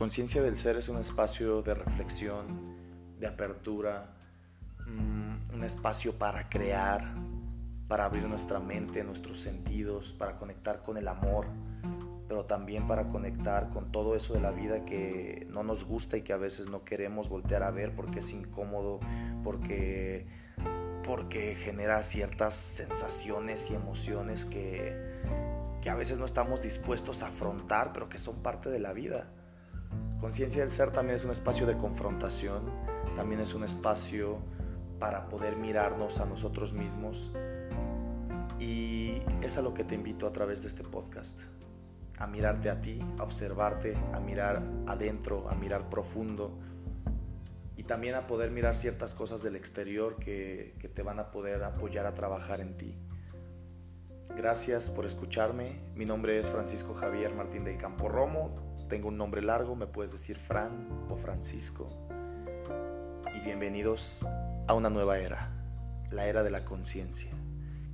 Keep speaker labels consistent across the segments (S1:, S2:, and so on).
S1: Conciencia del Ser es un espacio de reflexión, de apertura, mm, un espacio para crear, para abrir nuestra mente, nuestros sentidos, para conectar con el amor, pero también para conectar con todo eso de la vida que no nos gusta y que a veces no queremos voltear a ver porque es incómodo, porque, porque genera ciertas sensaciones y emociones que, que a veces no estamos dispuestos a afrontar, pero que son parte de la vida. Conciencia del ser también es un espacio de confrontación, también es un espacio para poder mirarnos a nosotros mismos y es a lo que te invito a través de este podcast, a mirarte a ti, a observarte, a mirar adentro, a mirar profundo y también a poder mirar ciertas cosas del exterior que, te van a poder apoyar a trabajar en ti. Gracias por escucharme. Mi nombre es Francisco Javier Martín del Campo Romo tengo un nombre largo, me puedes decir Fran o Francisco. Y bienvenidos a una nueva era, la era de la conciencia,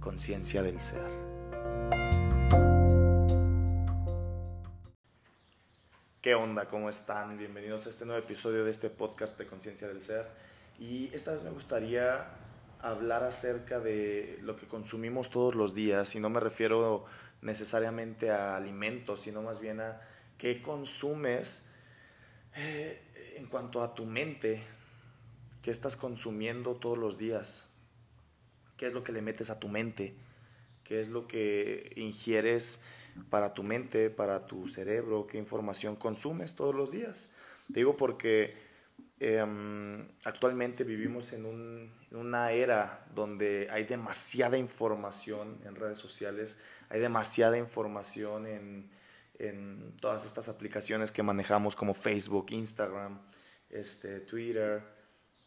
S1: conciencia del ser. ¿Qué onda? ¿Cómo están? Bienvenidos a este nuevo episodio de este podcast de Conciencia del Ser. Y esta vez me gustaría hablar acerca de lo que consumimos todos los días, y no me refiero necesariamente a alimentos, sino más bien a qué consumes eh, en cuanto a tu mente, qué estás consumiendo todos los días, qué es lo que le metes a tu mente, qué es lo que ingieres para tu mente, para tu cerebro, qué información consumes todos los días. Te digo porque em, actualmente vivimos en, un, en una era donde hay demasiada información en redes sociales, hay demasiada información en en todas estas aplicaciones que manejamos como Facebook, Instagram, este, Twitter,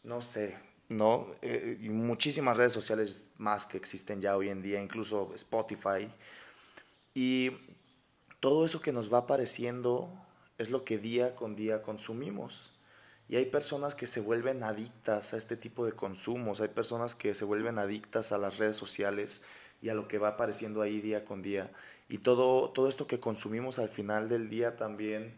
S1: no sé, ¿no? Eh, y muchísimas redes sociales más que existen ya hoy en día, incluso Spotify. Y todo eso que nos va apareciendo es lo que día con día consumimos. Y hay personas que se vuelven adictas a este tipo de consumos, hay personas que se vuelven adictas a las redes sociales y a lo que va apareciendo ahí día con día. Y todo, todo esto que consumimos al final del día también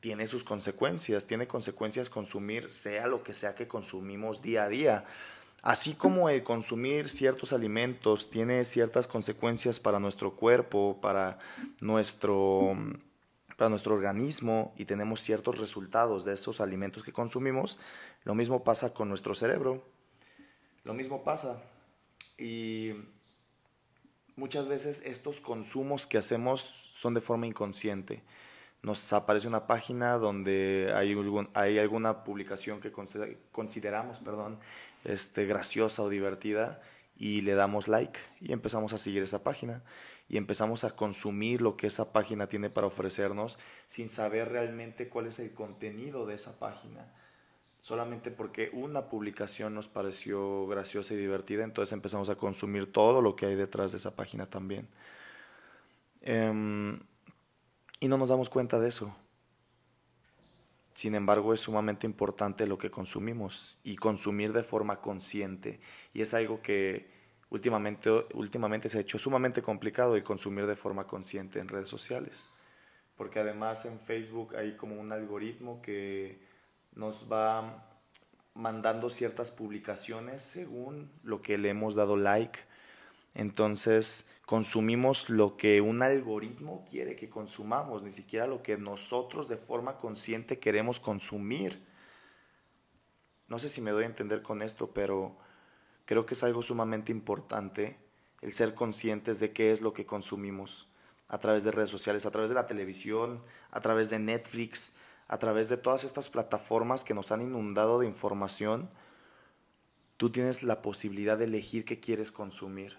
S1: tiene sus consecuencias, tiene consecuencias consumir sea lo que sea que consumimos día a día. Así como el consumir ciertos alimentos tiene ciertas consecuencias para nuestro cuerpo, para nuestro, para nuestro organismo y tenemos ciertos resultados de esos alimentos que consumimos, lo mismo pasa con nuestro cerebro. Lo mismo pasa. Y muchas veces estos consumos que hacemos son de forma inconsciente. Nos aparece una página donde hay, hay alguna publicación que consideramos perdón, este, graciosa o divertida y le damos like y empezamos a seguir esa página y empezamos a consumir lo que esa página tiene para ofrecernos sin saber realmente cuál es el contenido de esa página solamente porque una publicación nos pareció graciosa y divertida, entonces empezamos a consumir todo lo que hay detrás de esa página también. Em, y no nos damos cuenta de eso. Sin embargo, es sumamente importante lo que consumimos y consumir de forma consciente. Y es algo que últimamente, últimamente se ha hecho sumamente complicado el consumir de forma consciente en redes sociales. Porque además en Facebook hay como un algoritmo que nos va mandando ciertas publicaciones según lo que le hemos dado like. Entonces consumimos lo que un algoritmo quiere que consumamos, ni siquiera lo que nosotros de forma consciente queremos consumir. No sé si me doy a entender con esto, pero creo que es algo sumamente importante el ser conscientes de qué es lo que consumimos a través de redes sociales, a través de la televisión, a través de Netflix, a través de todas estas plataformas que nos han inundado de información, tú tienes la posibilidad de elegir qué quieres consumir.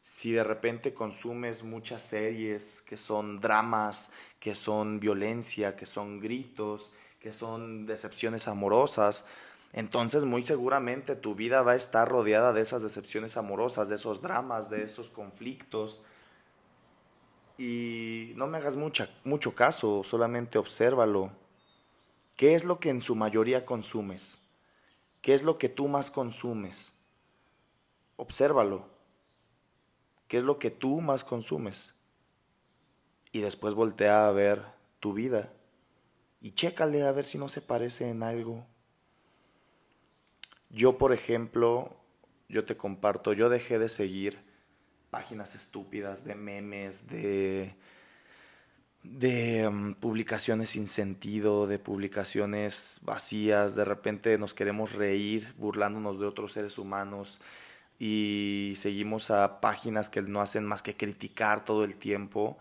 S1: Si de repente consumes muchas series que son dramas, que son violencia, que son gritos, que son decepciones amorosas, entonces muy seguramente tu vida va a estar rodeada de esas decepciones amorosas, de esos dramas, de esos conflictos. Y no me hagas mucho caso, solamente obsérvalo. ¿Qué es lo que en su mayoría consumes? ¿Qué es lo que tú más consumes? Obsérvalo. ¿Qué es lo que tú más consumes? Y después voltea a ver tu vida. y chécale a ver si no se parece en algo. Yo, por ejemplo, yo te comparto, yo dejé de seguir páginas estúpidas de memes, de, de um, publicaciones sin sentido, de publicaciones vacías, de repente nos queremos reír burlándonos de otros seres humanos y seguimos a páginas que no hacen más que criticar todo el tiempo.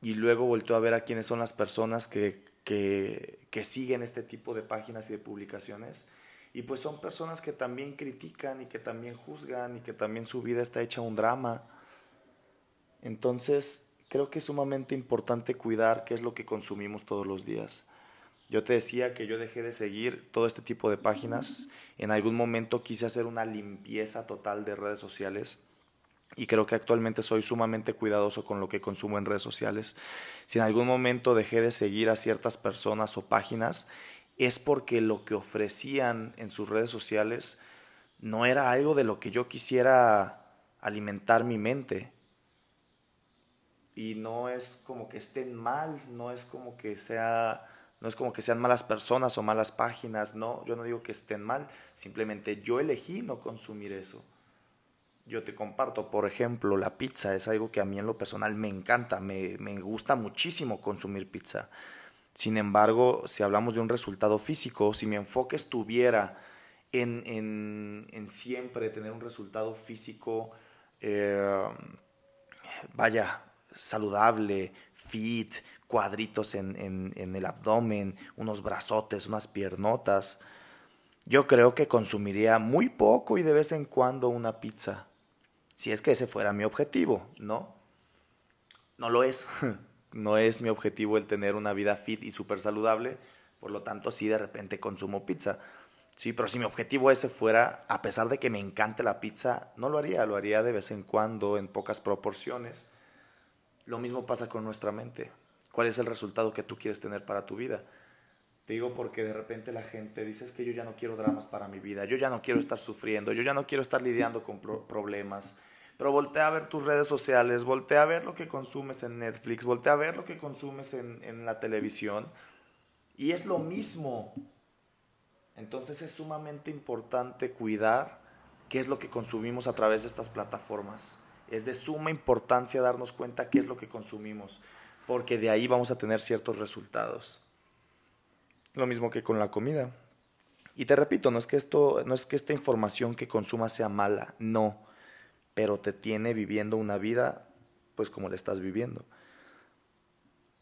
S1: Y luego volteo a ver a quiénes son las personas que, que, que siguen este tipo de páginas y de publicaciones y pues son personas que también critican y que también juzgan y que también su vida está hecha un drama. Entonces, creo que es sumamente importante cuidar qué es lo que consumimos todos los días. Yo te decía que yo dejé de seguir todo este tipo de páginas. En algún momento quise hacer una limpieza total de redes sociales y creo que actualmente soy sumamente cuidadoso con lo que consumo en redes sociales. Si en algún momento dejé de seguir a ciertas personas o páginas, es porque lo que ofrecían en sus redes sociales no era algo de lo que yo quisiera alimentar mi mente. Y no es como que estén mal, no es como que sea no es como que sean malas personas o malas páginas, no, yo no digo que estén mal, simplemente yo elegí no consumir eso. Yo te comparto, por ejemplo, la pizza es algo que a mí en lo personal me encanta, me, me gusta muchísimo consumir pizza sin embargo, si hablamos de un resultado físico, si mi enfoque estuviera en, en, siempre tener un resultado físico, eh, vaya, saludable, fit, cuadritos en, en, el abdomen, unos brazotes, unas piernotas, yo creo que consumiría muy poco y de vez en cuando una pizza. Si es que ese fuera mi objetivo, ¿no? No lo es. No es mi objetivo el tener una vida fit y súper saludable, por lo tanto sí de repente consumo pizza. Sí, pero si mi objetivo ese fuera, a pesar de que me encante la pizza, no lo haría, lo haría de vez en cuando, en pocas proporciones. Lo mismo pasa con nuestra mente. ¿Cuál es el resultado que tú quieres tener para tu vida? Te digo porque de repente la gente dice es que yo ya no quiero dramas para mi vida, yo ya no quiero estar sufriendo, yo ya no quiero estar lidiando con problemas, pero voltea a ver tus redes sociales, voltea a ver lo que consumes en Netflix, voltea a ver lo que consumes en, en la televisión. Y es lo mismo. Entonces es sumamente importante cuidar qué es lo que consumimos a través de estas plataformas. Es de suma importancia darnos cuenta qué es lo que consumimos, porque de ahí vamos a tener ciertos resultados. Lo mismo que con la comida. Y te repito, no es que esto, no es que esta información que consumas sea mala, no pero te tiene viviendo una vida pues como la estás viviendo.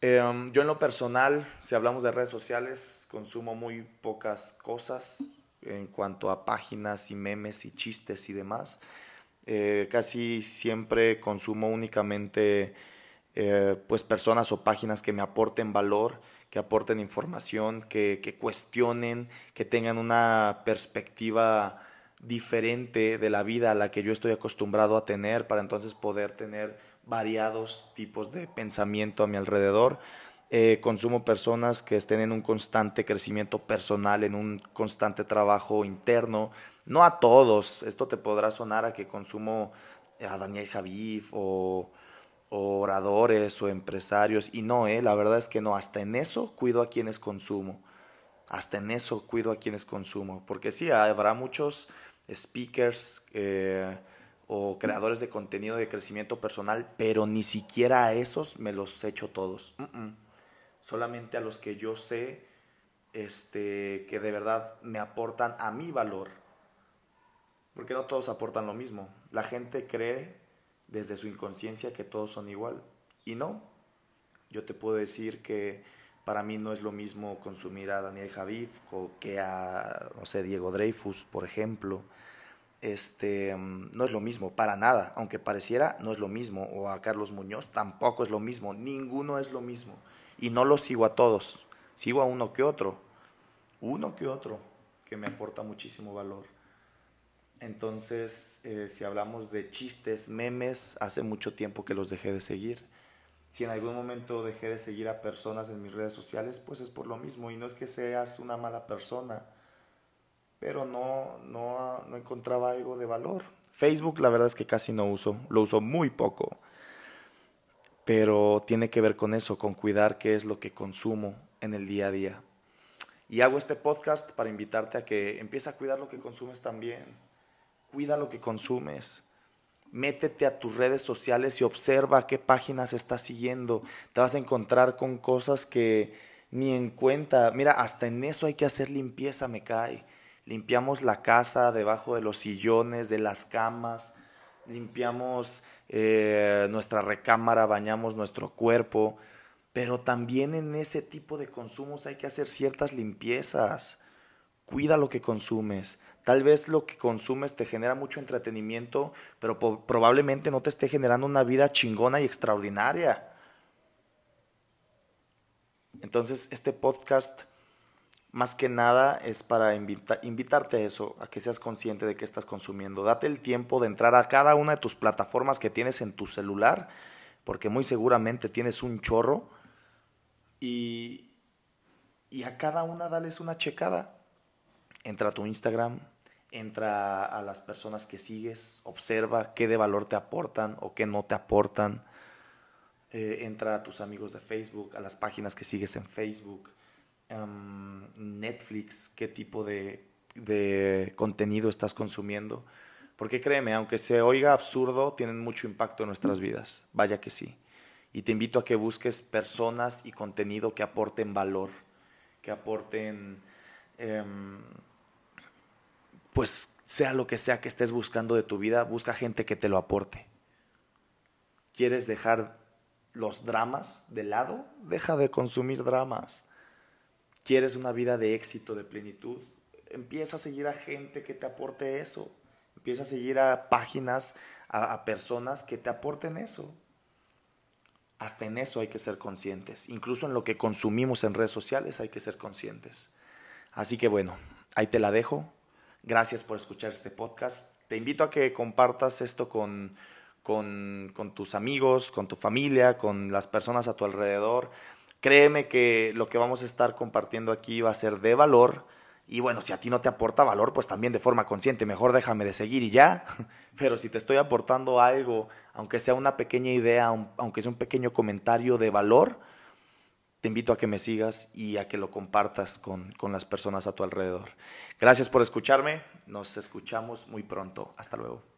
S1: Em, yo en lo personal, si hablamos de redes sociales, consumo muy pocas cosas en cuanto a páginas y memes y chistes y demás. Eh, casi siempre consumo únicamente eh, pues personas o páginas que me aporten valor, que aporten información, que, que cuestionen, que tengan una perspectiva diferente de la vida a la que yo estoy acostumbrado a tener para entonces poder tener variados tipos de pensamiento a mi alrededor. Eh, consumo personas que estén en un constante crecimiento personal, en un constante trabajo interno. No a todos, esto te podrá sonar a que consumo a Daniel Javif o, o oradores o empresarios y no, eh, la verdad es que no, hasta en eso cuido a quienes consumo. Hasta en eso cuido a quienes consumo, porque sí, habrá muchos speakers eh, o creadores de contenido de crecimiento personal, pero ni siquiera a esos me los echo todos. Solamente a los que yo sé este, que de verdad me aportan a mi valor. Porque no todos aportan lo mismo. La gente cree desde su inconsciencia que todos son igual. Y no. Yo te puedo decir que para mí no es lo mismo consumir a Daniel Javif que a, no sé, Diego Dreyfus, por ejemplo. Este, mm, no es lo mismo, para nada, aunque pareciera, no es lo mismo, o a Carlos Muñoz tampoco es lo mismo, ninguno es lo mismo, y no lo sigo a todos, sigo a uno que otro, uno que otro, que me aporta muchísimo valor. Entonces, eh, si hablamos de chistes, memes, hace mucho tiempo que los dejé de seguir. Si en algún momento dejé de seguir a personas en mis redes sociales, pues es por lo mismo, y no es que seas una mala persona, pero no, no, no encontraba algo de valor. Facebook la verdad es que casi no uso, lo uso muy poco, pero tiene que ver con eso, con cuidar qué es lo que consumo en el día a día. Y hago este podcast para invitarte a que empieces a cuidar lo que consumes también. Cuida lo que consumes. Métete a tus redes sociales y observa qué páginas estás siguiendo. Te vas a encontrar con cosas que ni en cuenta. Mira, hasta en eso hay que hacer limpieza, me cae. Limpiamos la casa debajo de los sillones, de las camas, limpiamos eh, nuestra recámara, bañamos nuestro cuerpo, pero también en ese tipo de consumos hay que hacer ciertas limpiezas. Cuida lo que consumes. Tal vez lo que consumes te genera mucho entretenimiento, pero probablemente no te esté generando una vida chingona y extraordinaria. Entonces, este podcast, más que nada, es para invitarte a eso, a que seas consciente de que estás consumiendo. Date el tiempo de entrar a cada una de tus plataformas que tienes en tu celular, porque muy seguramente tienes un chorro, y, y a cada una dales una checada. Entra a tu Instagram, entra a las personas que sigues, observa qué de valor te aportan o qué no te aportan eh, entra a tus amigos de Facebook, a las páginas que sigues en Facebook, Netflix, qué tipo de, de contenido estás consumiendo. Porque créeme, aunque se oiga absurdo, tienen mucho impacto en nuestras vidas. Vaya que sí. Y te invito a que busques personas y contenido que aporten valor, que aporten, em, pues sea lo que sea que estés buscando de tu vida, busca gente que te lo aporte. ¿Quieres dejar los dramas de lado, deja de consumir dramas. ¿Quieres una vida de éxito, de plenitud? Empieza a seguir a gente que te aporte eso. Empieza a seguir a páginas, a, personas que te aporten eso. Hasta en eso hay que ser conscientes. Incluso en lo que consumimos en redes sociales hay que ser conscientes. Así que bueno, ahí te la dejo. Gracias por escuchar este podcast. Te invito a que compartas esto con con, tus amigos, con tu familia, con las personas a tu alrededor. Créeme que lo que vamos a estar compartiendo aquí va a ser de valor. Y bueno, si a ti no te aporta valor, pues también de forma consciente, mejor déjame de seguir y ya. Pero si te estoy aportando algo, aunque sea una pequeña idea, aunque sea un pequeño comentario de valor, te invito a que me sigas y a que lo compartas con, con las personas a tu alrededor. Gracias por escucharme. Nos escuchamos muy pronto. Hasta luego.